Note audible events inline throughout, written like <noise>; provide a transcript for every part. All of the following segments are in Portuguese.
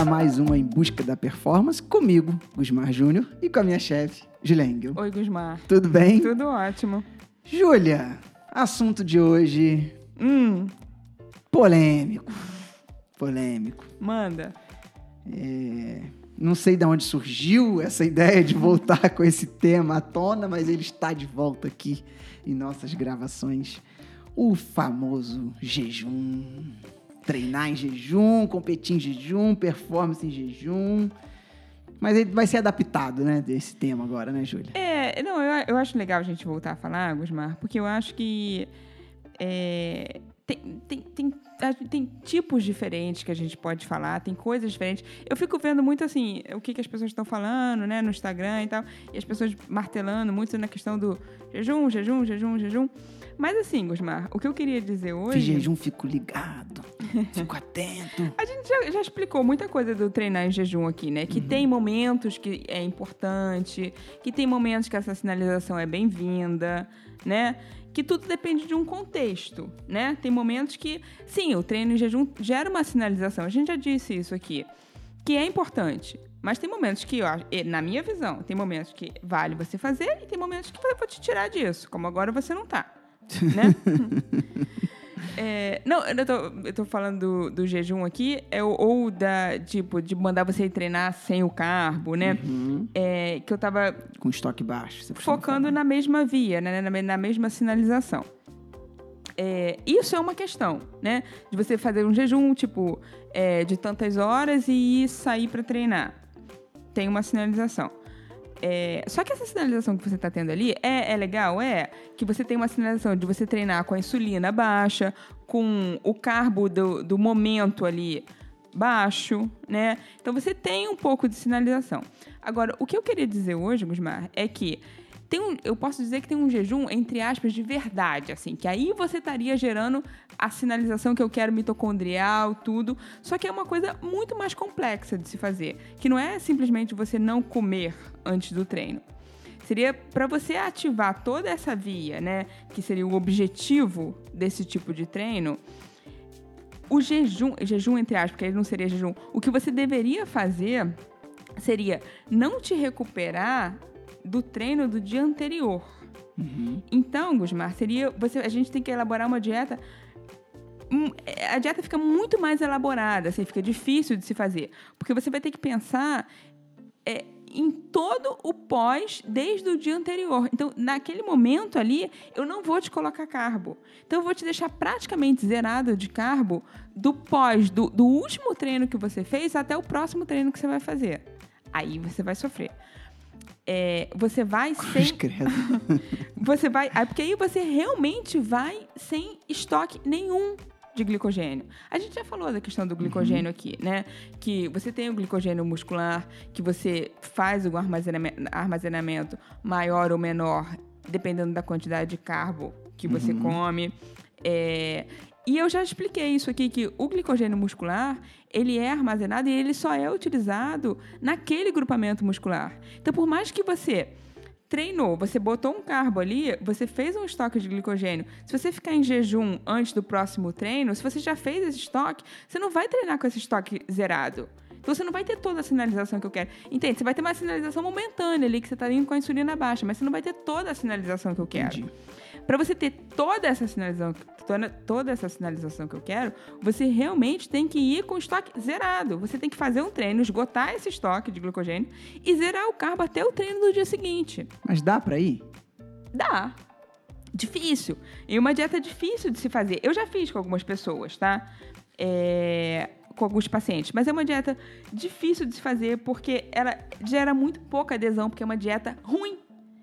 a mais uma Em Busca da Performance comigo, Gusmar Júnior, e com a minha chefe, Julia Engel. Oi, Gusmar. Tudo bem? Tudo ótimo. Júlia, assunto de hoje Hum, polêmico. Polêmico. manda. É, Não sei de onde surgiu essa ideia de voltar com esse tema à tona, mas ele está de volta aqui em nossas gravações. O famoso jejum. Treinar em jejum, competir em jejum, performance em jejum. Mas ele vai ser adaptado, né, desse tema agora, né, Júlia? É, não, eu, eu acho legal a gente voltar a falar, Gusmar, porque eu acho que é, tem, tem, tem, tem tipos diferentes que a gente pode falar, tem coisas diferentes. Eu fico vendo muito assim, o que, que as pessoas estão falando, né, no Instagram e tal, e as pessoas martelando muito na questão do jejum, jejum, jejum, jejum. Mas assim, Gusmar, o que eu queria dizer Fiz hoje. jejum, fico ligado, <laughs> fico atento. A gente já, já explicou muita coisa do treinar em jejum aqui, né? Que tem momentos que é importante, que tem momentos que essa sinalização é bem-vinda, né? Que tudo depende de um contexto, né? Tem momentos que, sim, o treino em jejum gera uma sinalização. A gente já disse isso aqui, que é importante. Mas tem momentos que, e, na minha visão, tem momentos que vale você fazer e tem momentos que eu vou te tirar disso, como agora você não tá, né? <laughs> É, não, eu tô, eu tô falando do, do jejum aqui, é, ou da, tipo, de mandar você treinar sem o carbo, né? Uhum. É, que eu tava Com estoque baixo. focando falar. na mesma via, né? Na, na mesma sinalização. É, isso é uma questão, né? De você fazer um jejum, tipo, é, de tantas horas e ir sair para treinar. Tem uma sinalização. É, só que essa sinalização que você está tendo ali é, é legal, é que você tem uma sinalização de você treinar com a insulina baixa, com o carbo do, do momento ali baixo, né? Então você tem um pouco de sinalização. Agora, o que eu queria dizer hoje, Gusmar, é que tem um, eu posso dizer que tem um jejum, entre aspas, de verdade, assim, que aí você estaria gerando a sinalização que eu quero mitocondrial, tudo. Só que é uma coisa muito mais complexa de se fazer, que não é simplesmente você não comer antes do treino. Seria para você ativar toda essa via, né, que seria o objetivo desse tipo de treino, o jejum, jejum entre aspas, porque ele não seria jejum, o que você deveria fazer seria não te recuperar do treino do dia anterior. Uhum. Então, Gusmar, seria você, a gente tem que elaborar uma dieta hum, a dieta fica muito mais elaborada, assim, fica difícil de se fazer, porque você vai ter que pensar é, em todo o pós desde o dia anterior. Então, naquele momento ali, eu não vou te colocar carbo. Então, eu vou te deixar praticamente zerado de carbo do pós, do, do último treino que você fez até o próximo treino que você vai fazer. Aí você vai sofrer. É, você vai sem <laughs> você vai. aí, Porque aí você realmente vai sem estoque nenhum de glicogênio. A gente já falou da questão do glicogênio aqui, né? Que você tem o glicogênio muscular, que você faz o armazenamento, armazenamento maior ou menor, dependendo da quantidade de carbo que você come. É, e eu já expliquei isso aqui, que o glicogênio muscular, ele é armazenado e ele só é utilizado naquele grupamento muscular. Então, por mais que você treinou, você botou um carbo ali, você fez um estoque de glicogênio. Se você ficar em jejum antes do próximo treino, se você já fez esse estoque, você não vai treinar com esse estoque zerado. Então você não vai ter toda a sinalização que eu quero. Entende? Você vai ter uma sinalização momentânea ali, que você está indo com a insulina baixa, mas você não vai ter toda a sinalização que eu quero. Entendi. Para você ter toda essa sinalização, toda, toda essa sinalização que eu quero, você realmente tem que ir com o estoque zerado. Você tem que fazer um treino, esgotar esse estoque de glicogênio e zerar o carbo até o treino do dia seguinte. Mas dá pra ir? Dá. Difícil. E uma dieta difícil de se fazer. Eu já fiz com algumas pessoas, tá? É, Com alguns pacientes. Mas é uma dieta difícil de se fazer porque ela gera muito pouca adesão, porque é uma dieta ruim.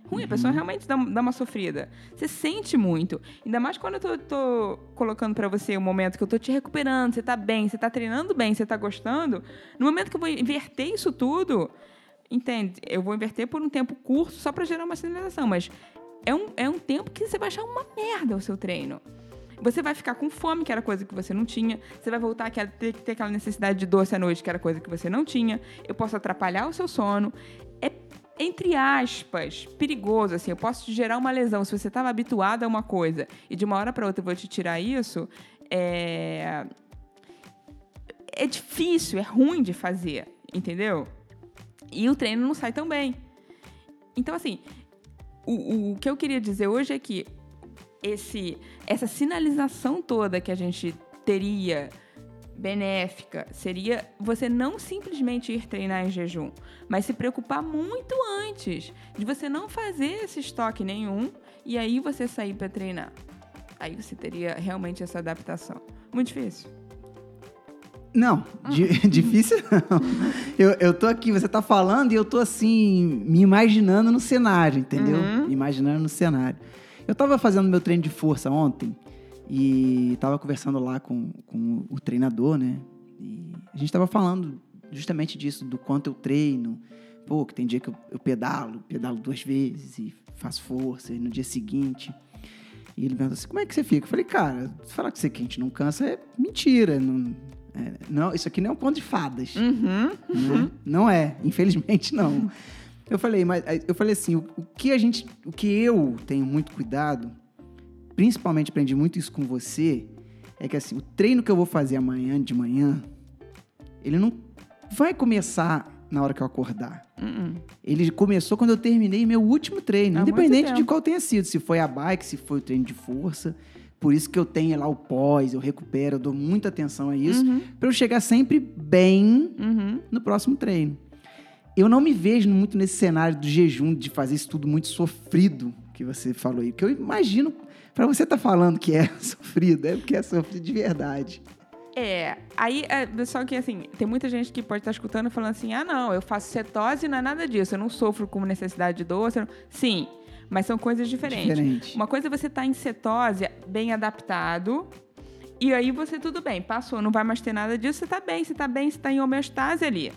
Ruim, a pessoa realmente dá, dá uma sofrida. Você sente muito. Ainda mais quando eu tô, tô colocando pra você o momento que eu tô te recuperando, você tá bem, você tá treinando bem, você tá gostando. No momento que eu vou inverter isso tudo, entende? Eu vou inverter por um tempo curto só pra gerar uma sinalização, mas é um, é um tempo que você vai achar uma merda o seu treino. Você vai ficar com fome, que era coisa que você não tinha. Você vai voltar a ter, ter aquela necessidade de doce à noite, que era coisa que você não tinha. Eu posso atrapalhar o seu sono. É, entre aspas, perigoso, assim. Eu posso te gerar uma lesão. Se você estava habituado a uma coisa e de uma hora para outra eu vou te tirar isso, é... é difícil, é ruim de fazer, entendeu? E o treino não sai tão bem. Então, assim, o, o que eu queria dizer hoje é que esse, essa sinalização toda que a gente teria benéfica seria você não simplesmente ir treinar em jejum, mas se preocupar muito antes de você não fazer esse estoque nenhum e aí você sair para treinar. Aí você teria realmente essa adaptação. Muito difícil. Não, di <laughs> difícil não. Eu, eu tô aqui, você tá falando e eu tô assim, me imaginando no cenário, entendeu? Uhum. Me imaginando no cenário. Eu tava fazendo meu treino de força ontem e tava conversando lá com, com o treinador, né? E a gente tava falando justamente disso, do quanto eu treino. Pô, que tem dia que eu, eu pedalo, pedalo duas vezes e faço força, e no dia seguinte. E ele perguntou assim: como é que você fica? Eu falei, cara, falar que você quente não cansa é mentira. Não, é, não, isso aqui não é um ponto de fadas. Uhum. Né? Não é, infelizmente não. Eu falei, mas eu falei assim, o, o, que a gente, o que eu tenho muito cuidado, principalmente aprendi muito isso com você, é que assim, o treino que eu vou fazer amanhã de manhã, ele não vai começar na hora que eu acordar. Uhum. Ele começou quando eu terminei meu último treino, Há independente de qual tenha sido, se foi a bike, se foi o treino de força. Por isso que eu tenho lá o pós, eu recupero, eu dou muita atenção a isso, Uhum. para eu chegar sempre bem Uhum. no próximo treino. Eu não me vejo muito nesse cenário do jejum, de fazer isso tudo muito sofrido que você falou aí. Porque eu imagino, para você estar falando que é <laughs> sofrido, é porque é sofrido de verdade. É, aí, é, só que assim, tem muita gente que pode estar escutando falando assim: ah, não, eu faço cetose e não é nada disso, eu não sofro com necessidade de doce. não-" Sim, mas são coisas diferentes. Diferente. Uma coisa é você estar em cetose, bem adaptado, e aí você tudo bem, passou, não vai mais ter nada disso, você tá bem, você tá bem, você tá em homeostase ali.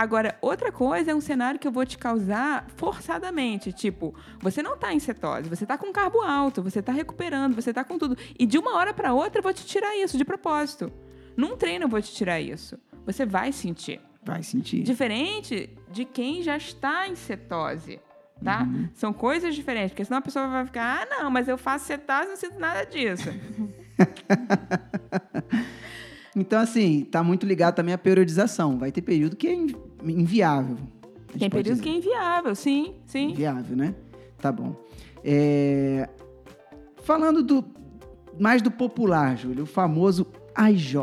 Agora, outra coisa é um cenário que eu vou te causar forçadamente. Tipo, você não tá em cetose, você tá com carbo alto, você tá recuperando, você tá com tudo. E de uma hora para outra eu vou te tirar isso, de propósito. Num treino eu vou te tirar isso. Você vai sentir. Vai sentir. Diferente de quem já está em cetose, tá? São coisas diferentes, porque senão a pessoa vai ficar, ah, não, mas eu faço cetose e não sinto nada disso. <laughs> Então, assim, tá muito ligado também à periodização. Vai ter período que é invi- inviável. Tem pode períodos dizer. que é inviável, sim, sim. Inviável, né? Tá bom. É, Falando do mais do popular, Júlio, o famoso AJ,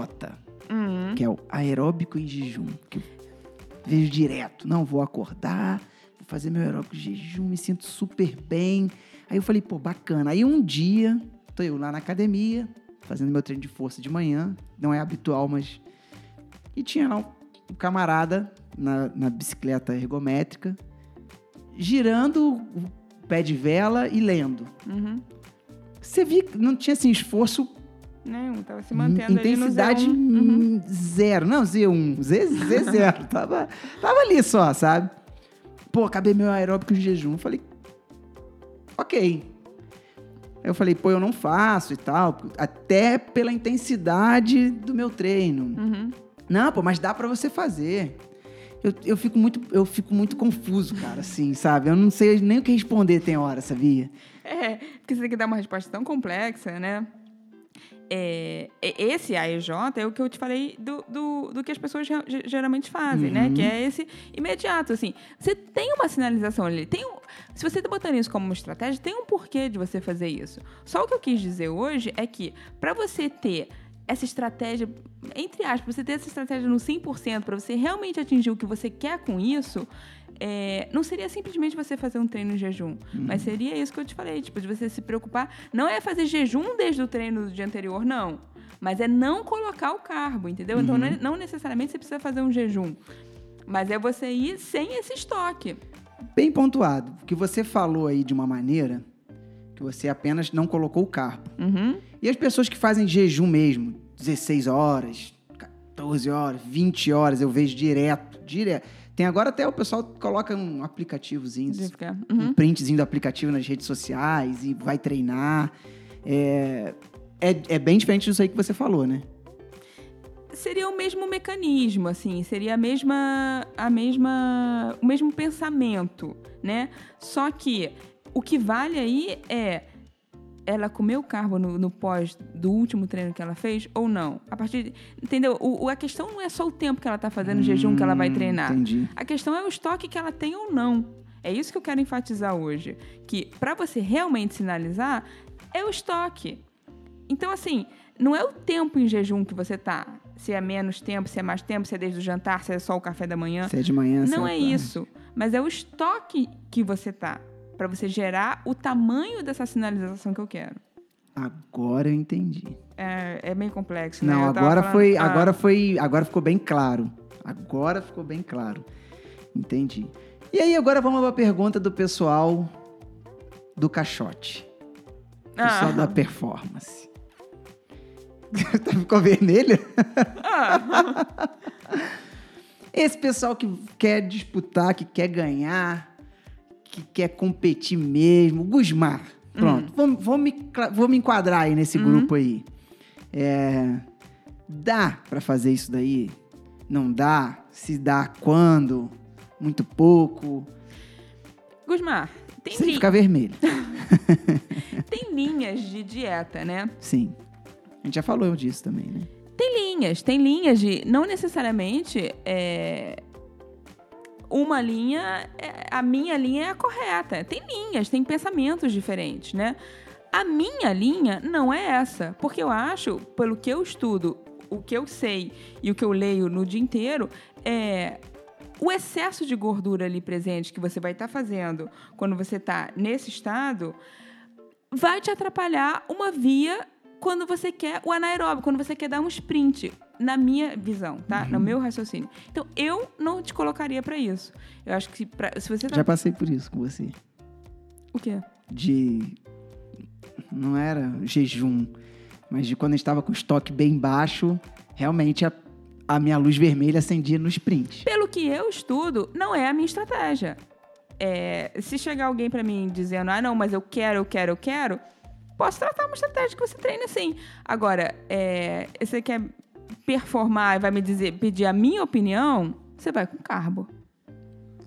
Uhum. que é o aeróbico em jejum, que eu vejo direto. Não, vou acordar, vou fazer meu aeróbico em jejum, me sinto super bem. Aí eu falei, pô, bacana. Aí um dia, tô eu lá na academia, fazendo meu treino de força de manhã, não é habitual, mas... E tinha lá um, camarada na, na bicicleta ergométrica, girando o pé de vela e lendo. Uhum. Você viu que não tinha assim, esforço, Nenhum, tava se mantendo intensidade ali no Z1. Uhum. hum, zero. Não, Z1, Z, Z0. tava, tava ali só, sabe? Pô, acabei meu aeróbico de jejum. Falei, ok. Eu falei, pô, eu não faço e tal, até pela intensidade do meu treino. Uhum. Não, pô, mas dá pra você fazer. Eu, eu, fico muito, eu fico muito confuso, cara, assim, sabe? Eu não sei nem o que responder tem hora, sabia? É, porque você tem que dar uma resposta tão complexa, né? É, e- esse AEJ é o que eu te falei do, do, do que as pessoas ge- ge- geralmente fazem, né? Uhum. Que é esse imediato, assim. Você tem uma sinalização ali. Tem um, se você está botando isso como uma estratégia, tem um porquê de você fazer isso. Só o que eu quis dizer hoje é que para você ter essa estratégia, entre aspas, você ter essa estratégia no 100%, para você realmente atingir o que você quer com isso, é, não seria simplesmente você fazer um treino em jejum, mas seria isso que eu te falei, tipo, de você se preocupar. Não é fazer jejum desde o treino do dia anterior, não. Mas é não colocar o carbo, entendeu? Então, não, é- não necessariamente você precisa fazer um jejum. Mas é você ir sem esse estoque. Bem pontuado, que você falou aí de uma maneira que você apenas não colocou o carbo. Uhum. E as pessoas que fazem jejum mesmo, 16 horas, 14 horas, 20 horas, eu vejo direto, direto. Tem agora até o pessoal coloca um aplicativozinho, ficar. um Uhum. printzinho do aplicativo nas redes sociais e vai treinar. É, é, é bem diferente disso aí que você falou, né? Seria o mesmo mecanismo, assim, seria a mesma, a mesma, o mesmo pensamento, né? Só que o que vale aí é ela comeu carbo no, no pós do último treino que ela fez ou não. A partir de, entendeu? O, a questão não é só o tempo que ela tá fazendo o jejum que ela vai Hum, treinar. Entendi. A questão é o estoque que ela tem ou não. É isso que eu quero enfatizar hoje. Que para você realmente sinalizar, é o estoque. Então, assim, não é o tempo em jejum que você tá. Se é menos tempo, se é mais tempo, se é desde o jantar, se é só o café da manhã. Se é de manhã, se Não é tarde. isso. Mas é o estoque que você tá. Para você gerar o tamanho dessa sinalização que eu quero. Agora eu entendi. É, é meio complexo, né? Não, agora falando- foi, Ah, agora foi, agora ficou bem claro. Agora ficou bem claro. Entendi. E aí agora vamos para a pergunta do pessoal do caixote. Pessoal Ah. da performance. <laughs> Ficou vermelha? Ah. <laughs> Esse pessoal que quer disputar, que quer ganhar, que quer competir mesmo. Gusmar, pronto. Vou, vou me, vou me enquadrar aí nesse grupo aí. É, dá pra fazer isso daí? Não dá? Se dá, quando? Muito pouco? Gusmar, tem, Sem li- ficar vermelho. <laughs> tem linhas de dieta, né? Sim. A gente já falou disso também, né? Tem linhas, tem linhas de. Não necessariamente é, uma linha. é- a minha linha é a correta. Tem linhas, tem pensamentos diferentes, né? A minha linha não é essa. Porque eu acho, pelo que eu estudo, o que eu sei e o que eu leio no dia inteiro, é. O excesso de gordura ali presente que você vai estar fazendo quando você está nesse estado vai te atrapalhar uma via quando você quer o anaeróbio, quando você quer dar um sprint, na minha visão, tá? Uhum. No meu raciocínio. Então, eu não te colocaria pra isso. Eu acho que pra, se você tá... Já passei por isso com você. O quê? De. Não era jejum, mas de quando estava com o estoque bem baixo, realmente a, a minha luz vermelha acendia no sprint. Pelo que eu estudo, não é a minha estratégia. É, se chegar alguém pra mim dizendo, ah, não, mas eu quero, eu quero, eu quero, posso tratar uma estratégia que você treina assim. Agora, é, você quer performar e vai me dizer, pedir a minha opinião, você vai com carbo.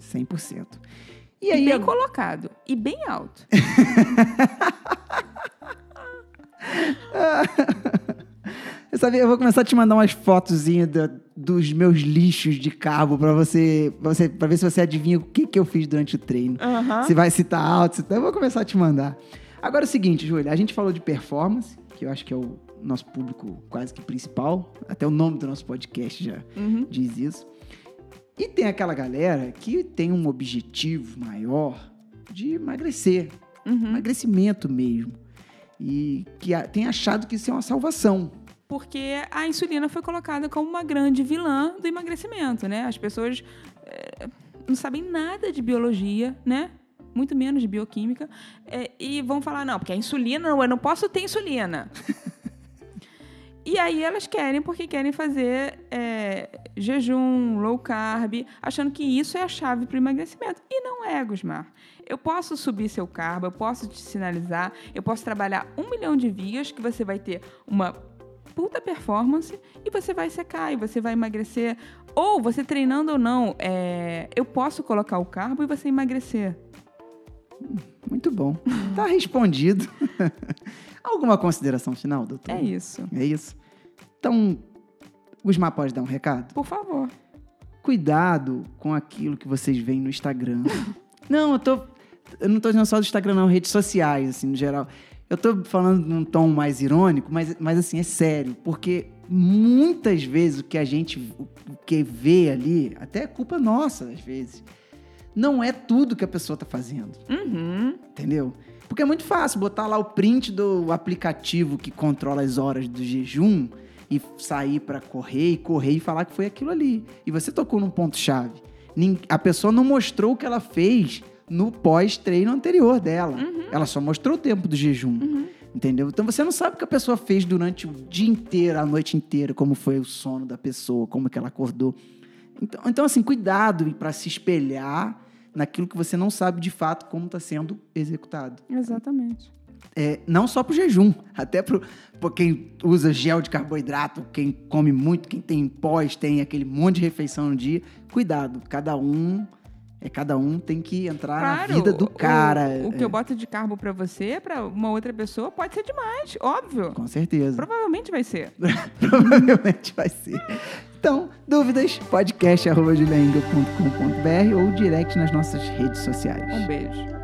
100%. E E aí, bem eu- colocado. E bem alto. <laughs> eu, sabia, eu vou começar a te mandar umas fotozinhas da- dos meus lixos de carbo pra você, pra você, pra ver se você adivinha o que, que eu fiz durante o treino. Aham. Se vai citar alto, se tá, eu vou começar a te mandar. Agora é o seguinte, Júlia, a gente falou de performance, que eu acho que é o nosso público quase que principal, até o nome do nosso podcast já Uhum. diz isso. E tem aquela galera que tem um objetivo maior de emagrecer, Uhum. emagrecimento mesmo. E que tem achado que isso é uma salvação. Porque a insulina foi colocada como uma grande vilã do emagrecimento, né? As pessoas eh, não sabem nada de biologia, né? Muito menos de bioquímica. eh, e vão falar, não, porque a insulina, eu não posso ter insulina. <laughs> E aí elas querem, porque querem fazer eh, jejum, low carb, achando que isso é a chave para o emagrecimento. E não é, Gusmar. Eu posso subir seu carbo, eu posso te sinalizar, eu posso trabalhar um milhão de vias que você vai ter uma puta performance e você vai secar e você vai emagrecer. Ou você treinando ou não, é, eu posso colocar o carbo e você emagrecer. Muito bom. Tá respondido. <laughs> Alguma consideração final, doutor? É isso. É isso. Então, Gusmar pode dar um recado? Por favor. Cuidado com aquilo que vocês veem no Instagram. <laughs> não, eu tô. Eu não tô dizendo só do Instagram, não, redes sociais, assim, no geral. Eu tô falando num tom mais irônico, mas, mas assim, é sério. Porque muitas vezes o que a gente o que vê ali, até é culpa nossa, às vezes, não é tudo que a pessoa tá fazendo. Uhum. Entendeu? Porque é muito fácil botar lá o print do aplicativo que controla as horas do jejum e sair pra correr e correr e falar que foi aquilo ali. E você tocou num ponto-chave. Nin- A pessoa não mostrou o que ela fez no pós-treino anterior dela. Ela só mostrou o tempo do jejum. Entendeu? Então você não sabe o que a pessoa fez durante o dia inteiro, a noite inteira, como foi o sono da pessoa, como que ela acordou. Então, então assim, cuidado para se espelhar naquilo que você não sabe de fato como está sendo executado. Exatamente. É, não só para o jejum, até para quem usa gel de carboidrato, quem come muito, quem tem pós, tem aquele monte de refeição no dia. Cuidado, cada um é cada um tem que entrar claro, na vida do cara. O, o que eu boto de carbo para você, para uma outra pessoa, pode ser demais, óbvio. Com certeza. Provavelmente vai ser. <laughs> Provavelmente vai ser. Então, dúvidas, podcast.com.br ou direct nas nossas redes sociais. Um beijo.